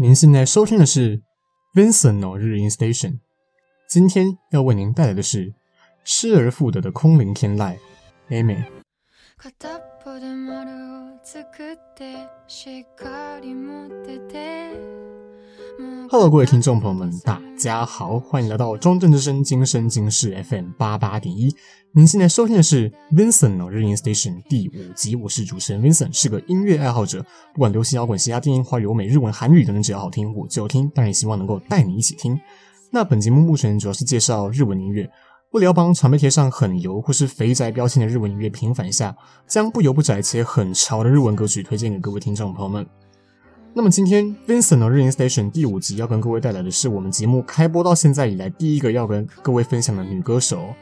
您现在收听的是 Vincent の日音 Station，今天要为您带来的是失而复得的空灵天籁，Amy。Hello，各位听众朋友们，大家好，欢迎来到中正之声今生今世 FM 八八点一。您现在收听的是 Vincent の日音 Station 第五集，我是主持人 Vincent，是个音乐爱好者，不管流行摇滚、嘻哈、电音、华语、欧美、日文、韩语等等，只要好听我就听，当然也希望能够带你一起听。那本节目目前主要是介绍日文音乐，为了要帮常被贴上很油或是肥宅标签的日文音乐平反一下，将不油不宅且很潮的日文歌曲推荐给各位听众朋友们。那么今天 Vincent 的日音 Station 第五集要跟各位带来的是我们节目开播到现在以来第一个要跟各位分享的女歌手。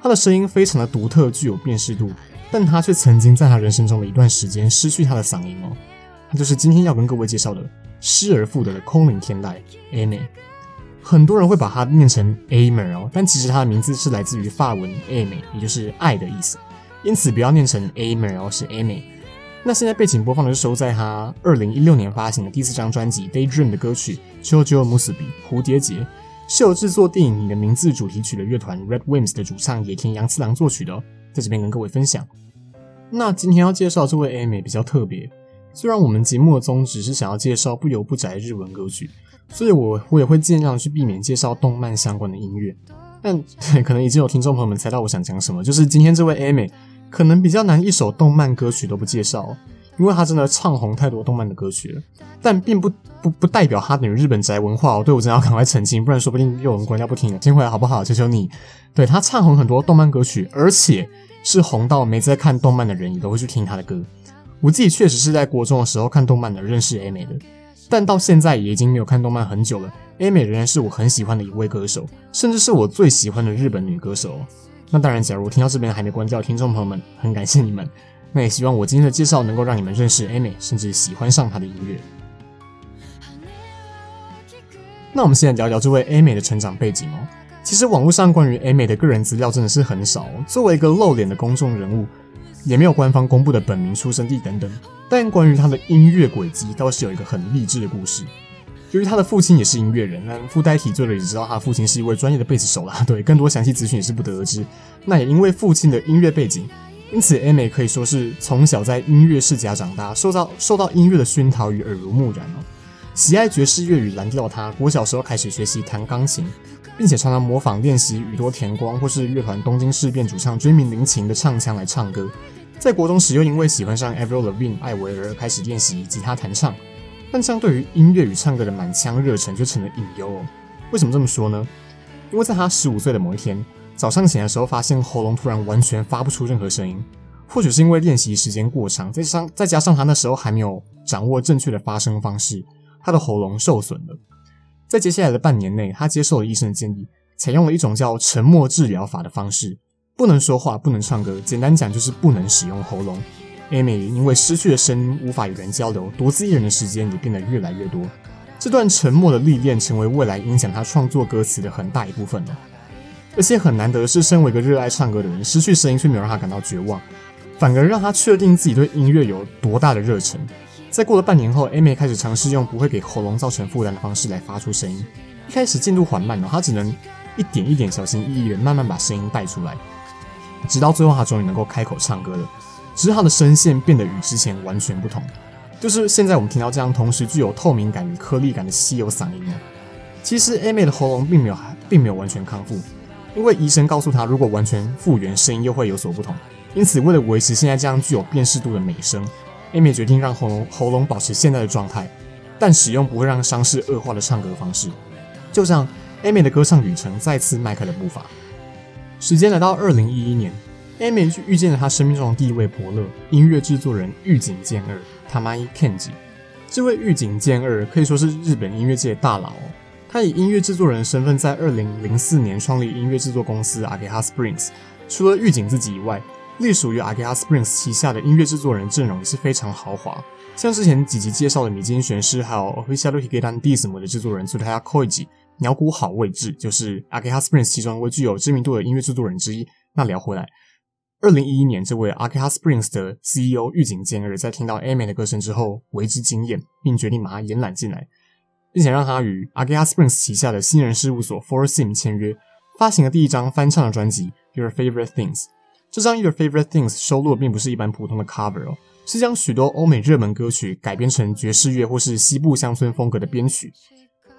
她的声音非常的独特，具有辨识度，但她却曾经在她人生中的一段时间失去她的嗓音哦。她就是今天要跟各位介绍的失而复得的空灵天籁 Aimer。很多人会把它念成 Aimer 哦，但其实她的名字是来自于法文 Aimer，也就是爱的意思，因此不要念成 Aimer 哦，是 Aimer。那现在背景播放的是收在他二零一六年发行的第四张专辑《Daydream》的歌曲《JoJo Musubi》蝴蝶结，是由制作电影《你的名字》主题曲的乐团 Red Wimps 的主唱野田洋次郎作曲的哦，在这边跟各位分享。那今天要介绍这位 Aimer 比较特别，虽然我们节目的宗旨是想要介绍不油不宅日文歌曲，所以我我也会尽量去避免介绍动漫相关的音乐，但 可能已经有听众朋友们猜到我想讲什么，就是今天这位 Aimer。可能比较难，一首动漫歌曲都不介绍，因为他真的唱红太多动漫的歌曲了。但并不不不代表他等于日本宅文化哦。对，我真的要赶快澄清，不然说不定又有人关掉不听了。先回来好不好？求求你。对，他唱红很多动漫歌曲，而且是红到没在看动漫的人也都会去听他的歌。我自己确实是在国中的时候看动漫的，认识 A 美的，但到现在也已经没有看动漫很久了。A 美仍然是我很喜欢的一位歌手，甚至是我最喜欢的日本女歌手。那当然，假如听到这边还没关掉，听众朋友们，很感谢你们。那也希望我今天的介绍能够让你们认识 aimi 甚至喜欢上她的音乐。那我们现在聊聊这位 aimi 的成长背景哦。其实网络上关于 aimi 的个人资料真的是很少，作为一个露脸的公众人物，也没有官方公布的本名、出生地等等。但关于他的音乐轨迹，倒是有一个很励志的故事。由于他的父亲也是音乐人，那附带提罪了，也知道他父亲是一位专业的贝斯手啦。对，更多详细资讯也是不得而知。那也因为父亲的音乐背景，因此 Aime 可以说是从小在音乐世家长大，受到受到音乐的熏陶与耳濡目染哦。喜爱爵士乐与蓝调的，他国小时候开始学习弹钢琴，并且常常模仿练习宇多田光或是乐团东京事变主唱椎名林檎的唱腔来唱歌。在国中时又因为喜欢上 Avril Lavigne 艾薇儿，开始练习吉他弹唱。但相对于音乐与唱歌的满腔热忱，就成了隐忧哦。为什么这么说呢？因为在他十五岁的某一天早上醒来的时候，发现喉咙突然完全发不出任何声音。或许是因为练习时间过长，再加上再加上他那时候还没有掌握正确的发声方式，他的喉咙受损了。在接下来的半年内，他接受了医生的建议，采用了一种叫沉默治疗法的方式，不能说话，不能唱歌，简单讲就是不能使用喉咙。Amy 因为失去了声音，无法与人交流，独自一人的时间也变得越来越多。这段沉默的历练，成为未来影响他创作歌词的很大一部分了。而且很难得的是，身为一个热爱唱歌的人，失去声音却没有让他感到绝望，反而让他确定自己对音乐有多大的热忱。在过了半年后，Amy 开始尝试用不会给喉咙造成负担的方式来发出声音。一开始进度缓慢哦，他只能一点一点小心翼翼的慢慢把声音带出来，直到最后他终于能够开口唱歌了。只是他的声线变得与之前完全不同，就是现在我们听到这样同时具有透明感与颗粒感的稀有嗓音呢。其实 A 妹的喉咙并没有并没有完全康复，因为医生告诉她，如果完全复原，声音又会有所不同。因此，为了维持现在这样具有辨识度的美声，A 妹决定让喉咙喉咙保持现在的状态，但使用不会让伤势恶化的唱歌方式。就这样，A 妹的歌唱旅程再次迈开了步伐。时间来到二零一一年。Aimer 去遇见了他生命中的第一位伯乐，音乐制作人玉井健二 Tamai Kenji。这位玉井健二可以说是日本音乐界的大佬哦。他以音乐制作人的身份，在二零零四年创立音乐制作公司 Ageha Springs。除了玉井自己以外，隶属于 Ageha Springs 旗下的音乐制作人阵容也是非常豪华。像之前几集介绍的米津玄师，还有 Official Higetan Dism 的制作人 Tsutoya Koji，鸟谷好位置就是 Ageha Springs 其中一位具有知名度的音乐制作人之一。那聊回来。二零一一年，这位 Ageha Springs 的 CEO 玉井健二在听到 Aimer 的歌声之后，为之惊艳，并决定把他延揽进来。并且让他与 Agea Springs 旗下的新人事务所 For Sim 签约，发行了第一张翻唱的专辑《Your Favorite Things》。这张《Your Favorite Things》收录的并不是一般普通的 cover 哦，是将许多欧美热门歌曲改编成爵士乐或是西部乡村风格的编曲。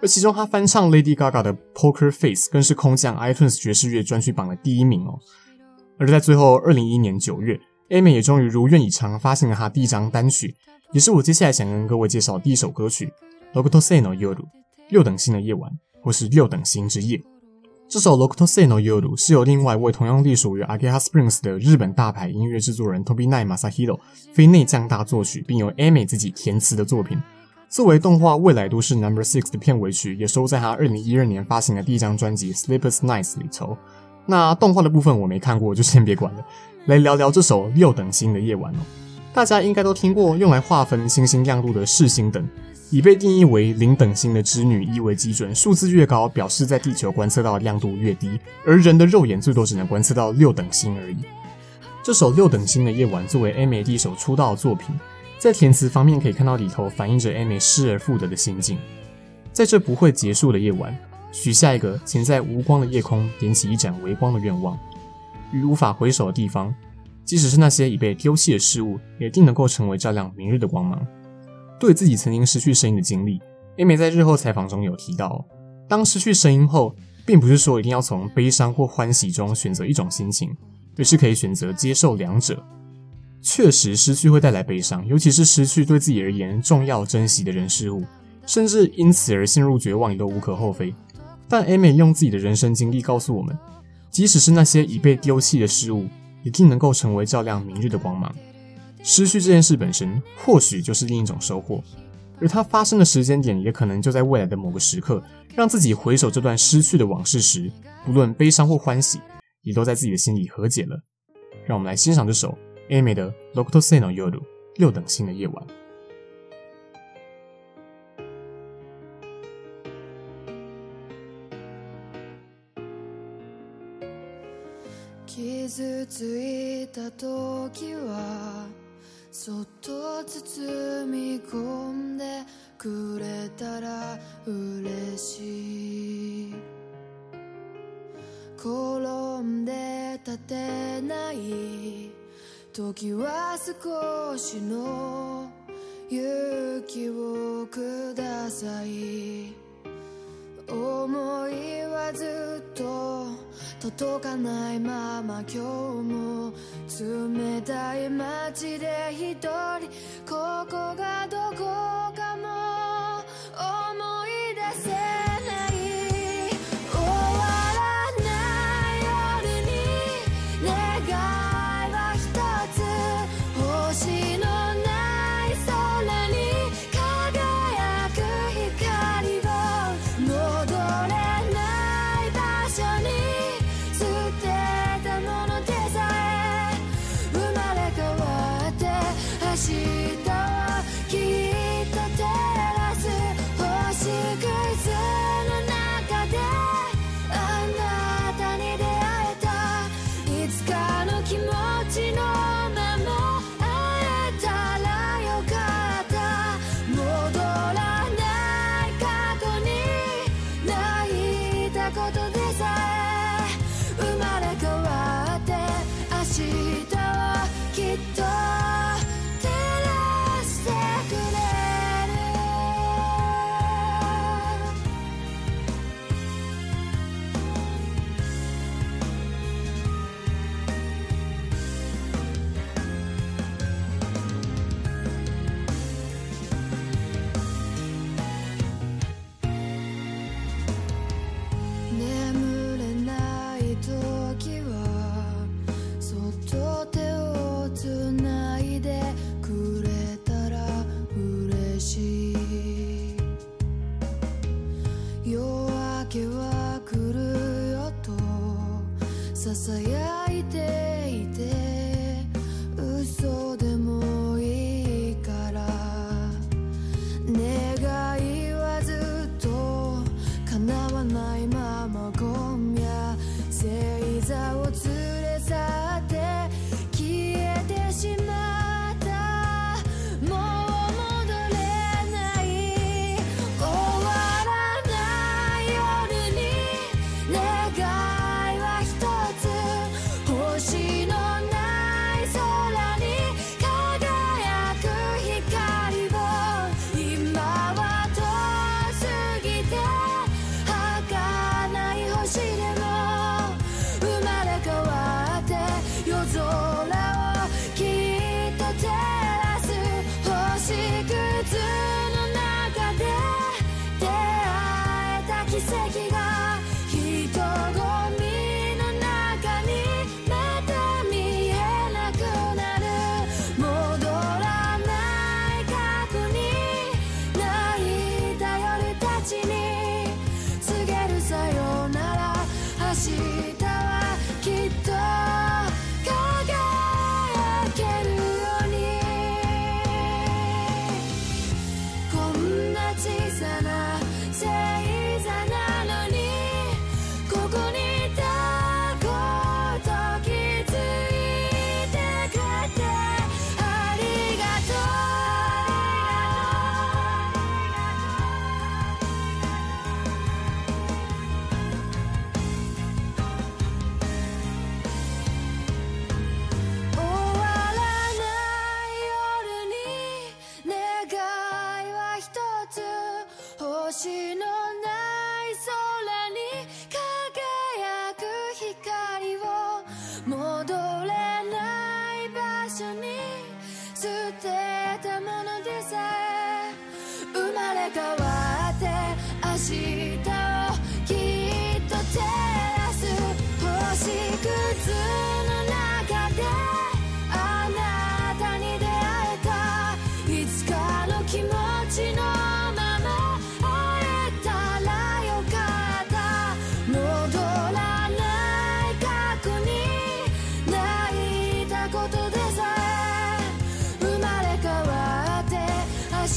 而其中他翻唱 Lady Gaga 的《Poker Face》更是空降 iTunes 爵士乐专区榜的第一名哦。而在最后，二零一一年九月，Ami 也终于如愿以偿发行了他第一张单曲，也是我接下来想跟各位介绍的第一首歌曲《l o k u t o s e no Yoru》六等星的夜晚，或是六等星之夜。这首《l o k u t o s e no Yoru》是由另外一位同样隶属于 Agea Springs 的日本大牌音乐制作人 Tobinai Masahiro 非内将大作曲，并由 Ami 自己填词的作品。作为动画《未来都市 Number Six》的片尾曲，也收在他二零一二年发行的第一张专辑《Sleepless Nights》里头。那动画的部分我没看过，就先别管了。来聊聊这首六等星的夜晚哦。大家应该都听过用来划分星星亮度的视星等，以被定义为零等星的织女一为基准，数字越高，表示在地球观测到的亮度越低，而人的肉眼最多只能观测到六等星而已。这首六等星的夜晚作为 Aimer 第一首出道作品，在填词方面可以看到里头反映着 Aimer 失而复得的心境，在这不会结束的夜晚。许下一个，请在无光的夜空点起一盏微光的愿望。于无法回首的地方，即使是那些已被丢弃的事物，也定能够成为照亮明日的光芒。对自己曾经失去声音的经历，Aimer 在日后采访中有提到，当失去声音后，并不是说一定要从悲伤或欢喜中选择一种心情，而是可以选择接受两者。确实，失去会带来悲伤，尤其是失去对自己而言重要、珍惜的人事物，甚至因此而陷入绝望，也都无可厚非。但 Aimer 用自己的人生经历告诉我们，即使是那些已被丢弃的事物，一定能够成为照亮明日的光芒。失去这件事本身，或许就是另一种收获，而它发生的时间点，也可能就在未来的某个时刻，让自己回首这段失去的往事时，不论悲伤或欢喜，也都在自己的心里和解了。让我们来欣赏这首 aime 的《Lokuto Sei no Yoru》六等星的夜晚。伤ついた时はそっと包み込んでくれたら嬉しい。転んで立てない时は少しの勇気をください。思いはずっと届かないまま今日も冷たい街で一人ここがどこか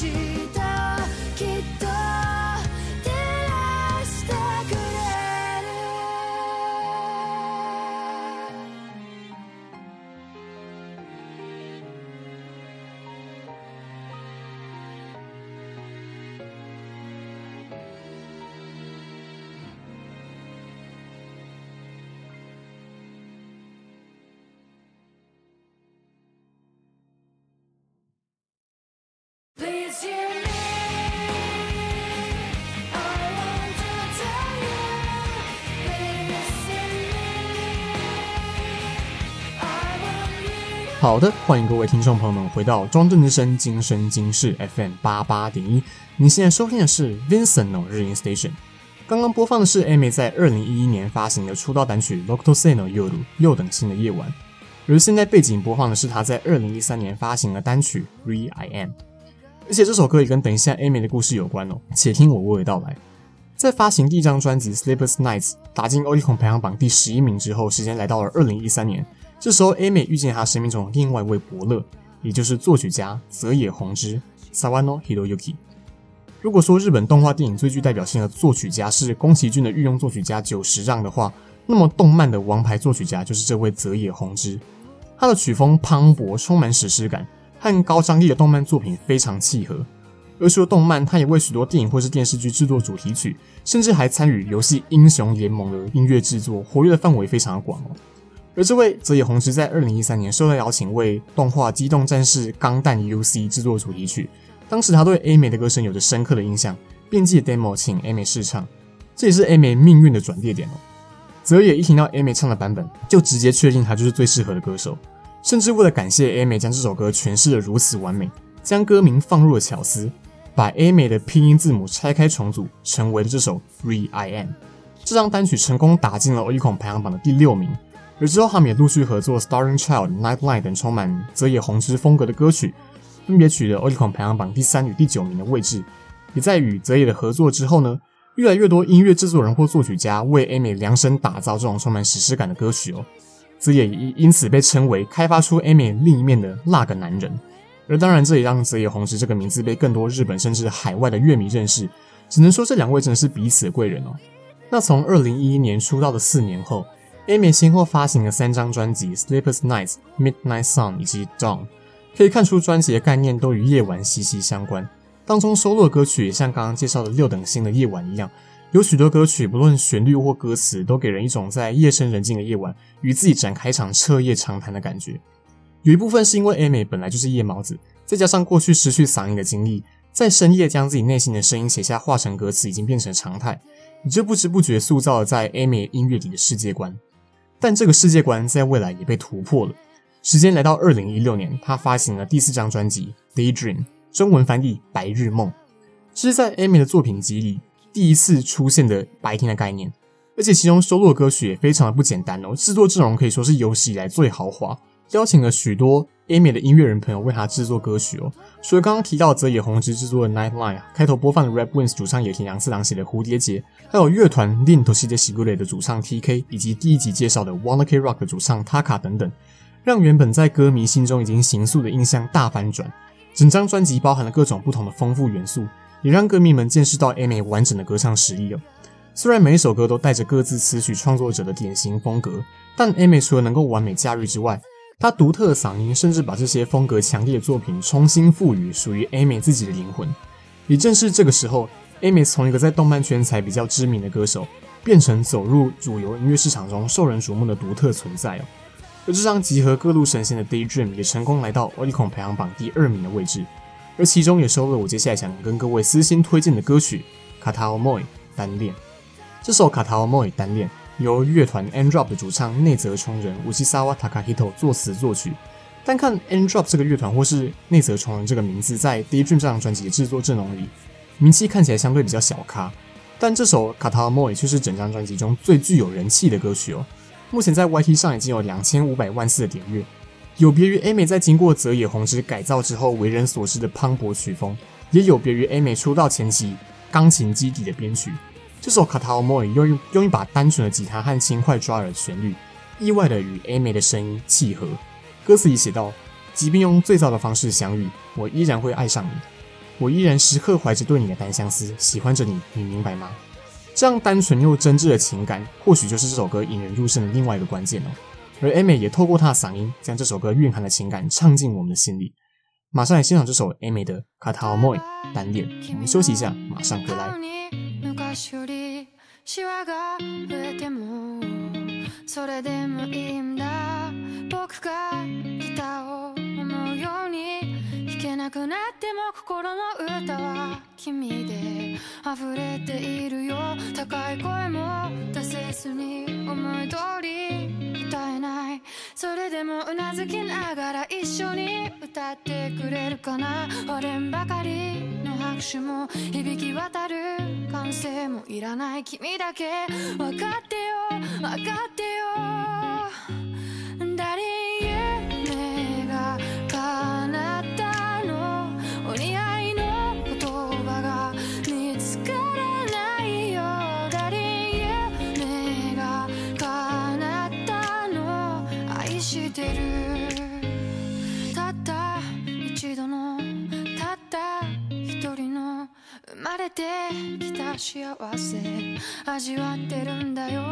明好的，欢迎各位听众朋友们回到庄正之声今生今世 FM 八八点一。你现在收听的是 Vincent の日音 Station。刚刚播放的是 Amy 在二零一一年发行的出道单曲《六等星の夜》六等新的夜晚，而现在背景播放的是他在二零一三年发行的单曲《Re I Am》。而且这首歌也跟等一下 Amy 的故事有关哦，且听我娓娓道来。在发行第一张专辑《Sleepless Nights》打进 Oricon 排行榜第十一名之后，时间来到了二零一三年。这时候，Aimer 遇见他生命中另外一位伯乐，也就是作曲家泽野弘之 （Sawano Hiroyuki）。如果说日本动画电影最具代表性的作曲家是宫崎骏的御用作曲家久石让的话，那么动漫的王牌作曲家就是这位泽野弘之。他的曲风磅礴，充满史诗感，和高张力的动漫作品非常契合。而除了动漫，他也为许多电影或是电视剧制作主题曲，甚至还参与游戏《英雄联盟》的音乐制作，活跃的范围非常的广哦。而这位泽野弘之在二零一三年受到邀请为动画《机动战士钢弹 UC》制作主题曲。当时他对 Aimer 的歌声有着深刻的印象，便借 demo 请 Aimer 试唱，这也是 Aimer 命运的转捩点哦。泽野一听到 Aimer 唱的版本，就直接确定他就是最适合的歌手，甚至为了感谢 Aimer 将这首歌诠释的如此完美，将歌名放入了巧思，把 Aimer 的拼音字母拆开重组，成为了这首 R.E.I.M。这张单曲成功打进了 Oricon 排行榜的第六名，而之后他们也陆续合作《Starring Child》、《Nightline》等充满泽野弘之风格的歌曲。分别取得 Oricon 排行榜第三与第九名的位置，也在与泽野的合作之后呢，越来越多音乐制作人或作曲家为 Aimer 量身打造这种充满史诗感的歌曲哦。泽野也因此被称为开发出 Aimer 另一面的那个男人。而当然，这也让泽野弘之这个名字被更多日本甚至海外的乐迷认识。只能说这两位真的是彼此的贵人哦。那从二零一一年出道的四年后，Aimer 先后发行了三张专辑《Sleepless Nights》、《Midnight Sun》以及《Dawn》。可以看出，专辑的概念都与夜晚息息相关。当中收录的歌曲也像刚刚介绍的《六等星的夜晚》一样，有许多歌曲不论旋律或歌词，都给人一种在夜深人静的夜晚与自己展开一场彻夜长谈的感觉。有一部分是因为 Aimer 本来就是夜猫子，再加上过去失去嗓音的经历，在深夜将自己内心的声音写下化成歌词，已经变成常态，你就不知不觉塑造了在 aime 音乐里的世界观。但这个世界观在未来也被突破了。时间来到二零一六年，他发行了第四张专辑《Daydream》，中文翻译《白日梦》，这是在 Amy 的作品集里第一次出现的白天的概念，而且其中收录的歌曲也非常的不简单哦，制作阵容可以说是有史以来最豪华，邀请了许多 Aime 的音乐人朋友为他制作歌曲哦，所以刚刚提到泽野弘之制作的《Nightline》，啊开头播放的 Red Wings 主唱野田洋次郎写的《蝴蝶结》，还有乐团 Lin t o s i d e s i g u r e 的主唱 TK，以及第一集介绍的 Wanna K-Rock 的主唱 Taka 等等。让原本在歌迷心中已经形塑的印象大翻转，整张专辑包含了各种不同的丰富元素，也让歌迷们见识到 Aime 完整的歌唱实力哦。虽然每一首歌都带着各自词曲创作者的典型风格，但 Aime 除了能够完美驾驭之外，他独特的嗓音甚至把这些风格强烈的作品重新赋予属于 Ami 自己的灵魂。也正是这个时候，Ami 从一个在动漫圈才比较知名的歌手，变成走入主流音乐市场中受人瞩目的独特存在哦。而这张集合各路神仙的《Daydream》也成功来到 Oricon 排行榜第二名的位置，而其中也收录了我接下来想跟各位私心推荐的歌曲《片想い单恋。这首片想い单恋由乐团 Androp 的主唱内泽崇人、西泽隆史作词作曲。单看 Androp 这个乐团或是内泽崇人这个名字，在 Daydream 这张专辑的制作阵容里，名气看起来相对比较小咖。但这首 Kata Moi 却是整张专辑中最具有人气的歌曲哦。目前在 YT 上已经有两千五百万次的点阅。有别于 Aimer 在经过泽野弘之改造之后为人所知的磅礴曲风，也有别于 Aimer 出道前期钢琴基底的编曲。这首片想い用用一把单纯的吉他和轻快抓耳的旋律，意外的与 Aimer 的声音契合。歌词里写道：“即便用最糟的方式相遇，我依然会爱上你。我依然时刻怀着对你的单相思，喜欢着你，你明白吗？”这样单纯又真挚的情感，或许就是这首歌引人入胜的另外一个关键哦。而 Aimer 也透过她的嗓音，将这首歌蕴含的情感唱进我们的心里。马上来欣赏这首 Aimer 的《片想い单恋》。我们休息一下，马上回来。シワが増えてもそれでもいいんだ。僕がギターを思うように弾けなくなっても心の歌は君で溢れているよ。高い声も出せずに思い通り歌えない。それでもうなずきながら一緒に歌ってくれるかな。俺ばかり。拍手も響き渡る歓声もいらない。君だけ分かってよ分かってよ。誰れてきた幸せ。味わってるんだよ。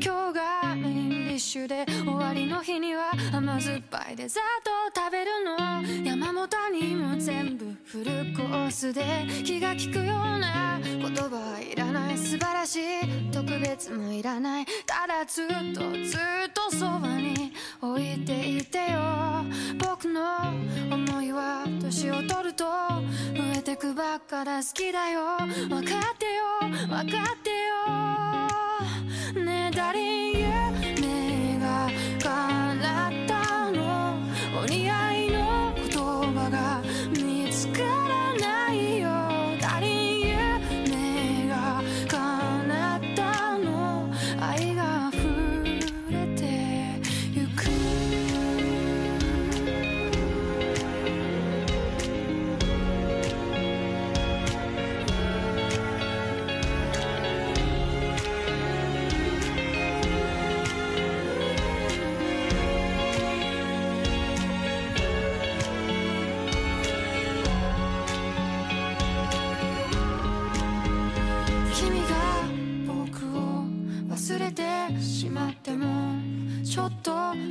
今日がメインディッシュで終わりの日には甘酸っぱいデザートを食べるの。山本にも全部フルコースで気が利くような言葉はいらない。素晴らしい特別もいらない。ただずっとずっとそばに置いていてよ。僕の思いは年を取くばっかだ好きだよ。分かってよ分かってよ。ねえダリン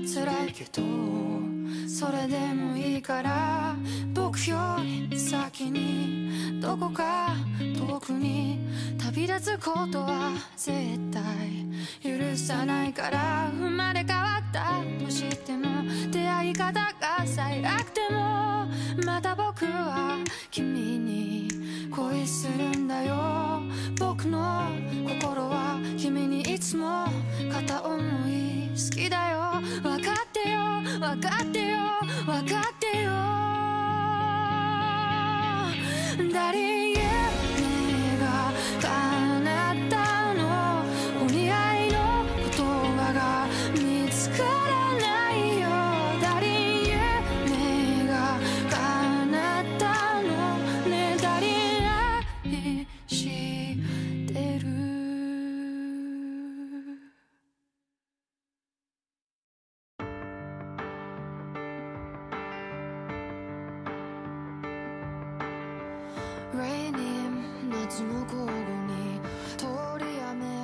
辛いけどそれでもいいから僕より先にどこか遠くに旅立つことは絶対許さないから生まれ変わった。としても出会い方が最悪でもまた僕は君に恋するんだよ。僕の心は君にいつも片思い好きだよ。分かってよ。分かってよ。分かってよ。誰夢が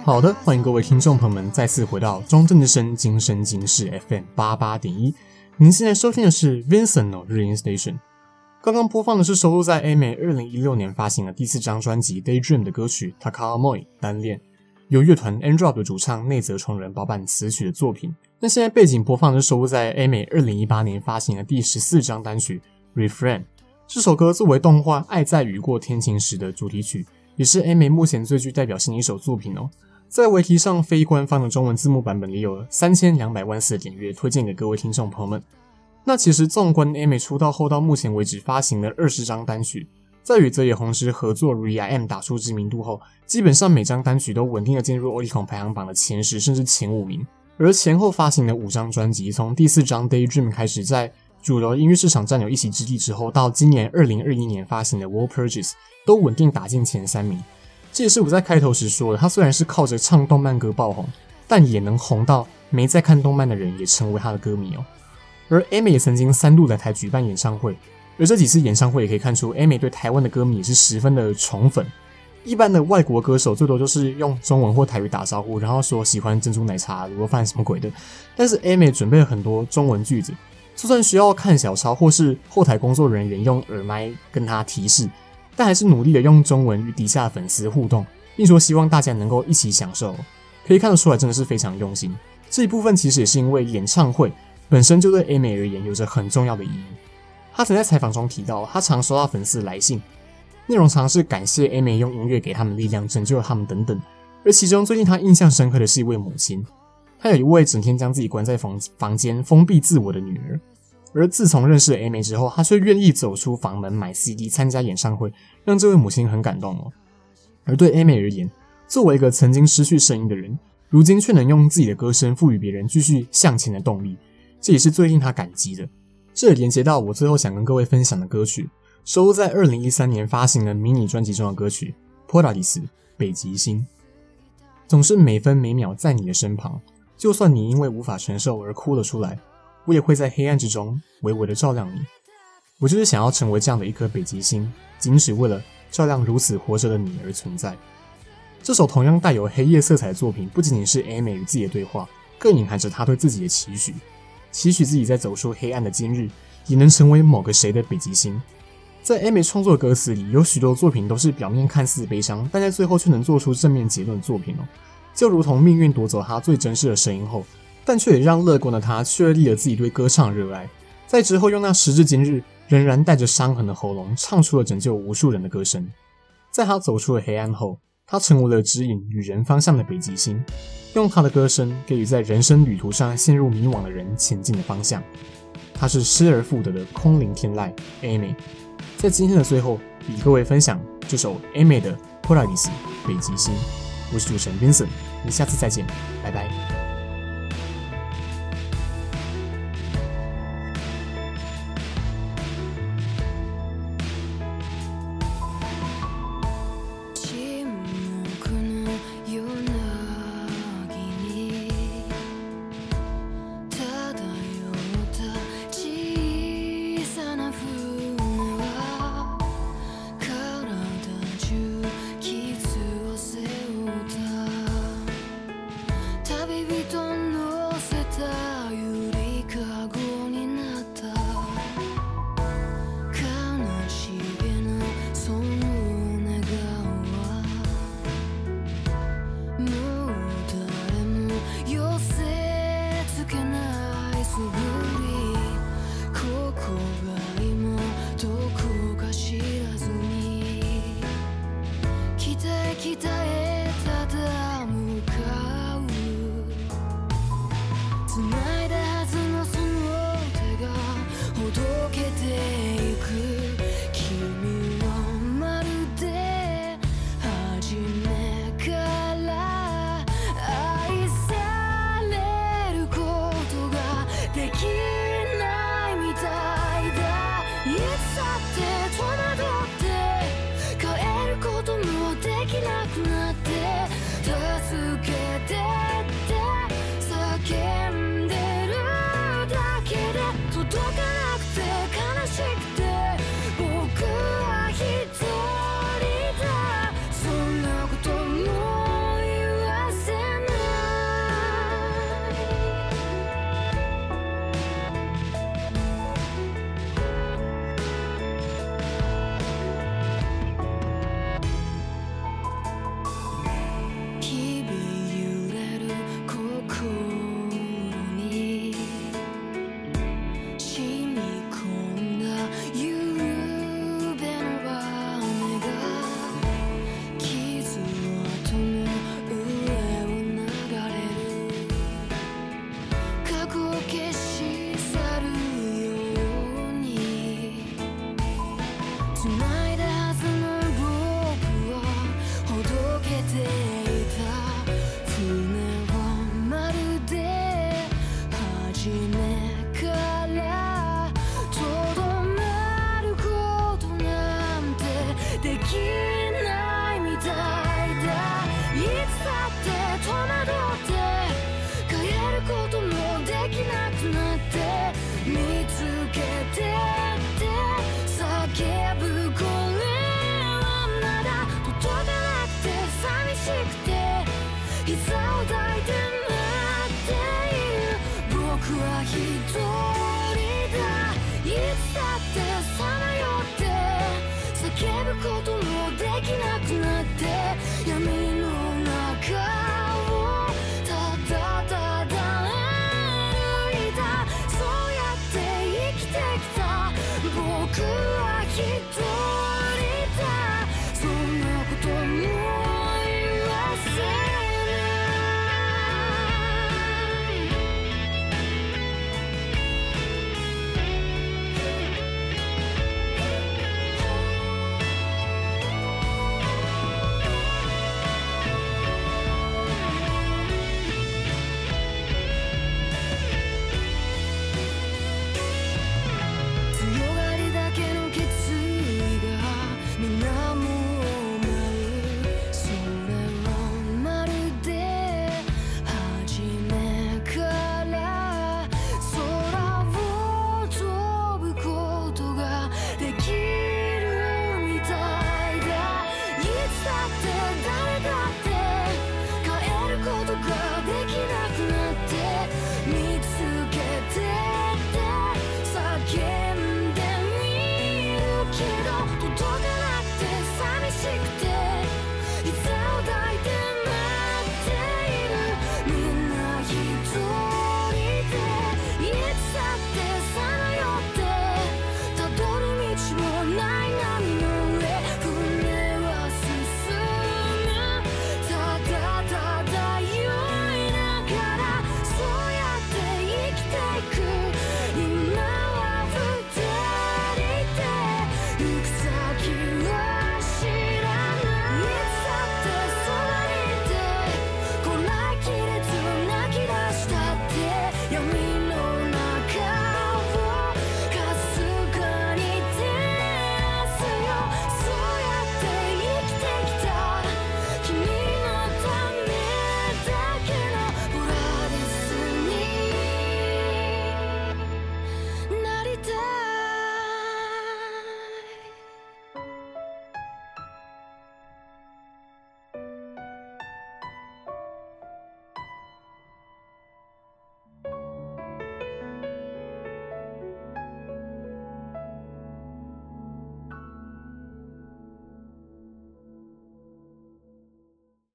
好的，欢迎各位听众朋友们再次回到中正之声今生今世 FM 八八点一。您现在收听的是 Vincent 的日音 Station。刚刚播放的是收录在 A 美二零一六年发行的第四张专辑《Daydream》的歌曲《Takamoi 单恋》，由乐团 Androp 的主唱内泽崇人包办词曲的作品。那现在背景播放的是收录在 A 美二零一八年发行的第十四张单曲《Refrain》。这首歌作为动画《爱在雨过天晴时》的主题曲。也是 aim 目前最具代表性的一首作品哦。在维基上非官方的中文字幕版本里有三千两百万次的点阅，推荐给各位听众朋友们。那其实纵观 Aimer 出道后到目前为止发行的二十张单曲，在与泽野弘之合作 R.I.M 打出知名度后，基本上每张单曲都稳定的进入 Oricon 排行榜的前十甚至前五名。而前后发行的五张专辑，从第四张 Daydream 开始在主流音乐市场占有一席之地之后，到今年二零二一年发行的 World Purges 都稳定打进前三名。这也是我在开头时说的，他虽然是靠着唱动漫歌爆红，但也能红到没在看动漫的人也成为他的歌迷哦。而 Amy 也曾经三度来台举办演唱会，而这几次演唱会也可以看出，Amy 对台湾的歌迷也是十分的宠粉。一般的外国歌手最多就是用中文或台语打招呼，然后说喜欢珍珠奶茶、卤肉饭什么鬼的。但是 Amy 准备了很多中文句子，就算需要看小抄或是后台工作人员用耳麦跟他提示，但还是努力的用中文与底下的粉丝互动，并说希望大家能够一起享受。可以看得出来，真的是非常用心。这一部分其实也是因为演唱会。本身就对 Aimer 而言有着很重要的意义。他曾在采访中提到，他常收到粉丝来信，内容常是感谢 Aimer 用音乐给他们力量，拯救了他们等等。而其中最近他印象深刻的是一位母亲，她有一位整天将自己关在房房间封闭自我的女儿。而自从认识了 Aimer 之后，他却愿意走出房门买 CD 参加演唱会，让这位母亲很感动哦。而对 Aimer 而言，作为一个曾经失去声音的人，如今却能用自己的歌声赋予别人继续向前的动力。这也是最令他感激的。这也连接到我最后想跟各位分享的歌曲，收录在二零一三年发行的迷你专辑中的歌曲《Polaris 北极星》。总是每分每秒在你的身旁，就算你因为无法承受而哭了出来，我也会在黑暗之中微微的照亮你。我就是想要成为这样的一颗北极星，仅只为了照亮如此活着的你而存在。这首同样带有黑夜色彩的作品，不仅仅是 A 美与自己的对话，更隐含着他对自己的期许。期许自己在走出黑暗的今日，也能成为某个谁的北极星。在 A 美创作歌词里，有许多作品都是表面看似悲伤，但在最后却能做出正面结论的作品哦。就如同命运夺走他最真实的声音后，但却也让乐观的他确立了自己对歌唱热爱。在之后，用那时至今日仍然带着伤痕的喉咙，唱出了拯救无数人的歌声。在他走出了黑暗后，他成为了指引旅人方向的北极星。用他的歌声给予在人生旅途上陷入迷惘的人前进的方向。他是失而复得的空灵天籁 Amy，。在今天的最后，与各位分享这首 Amy 的《Polaris 北极星》。我是主持人 Vincent，我们下次再见，拜拜。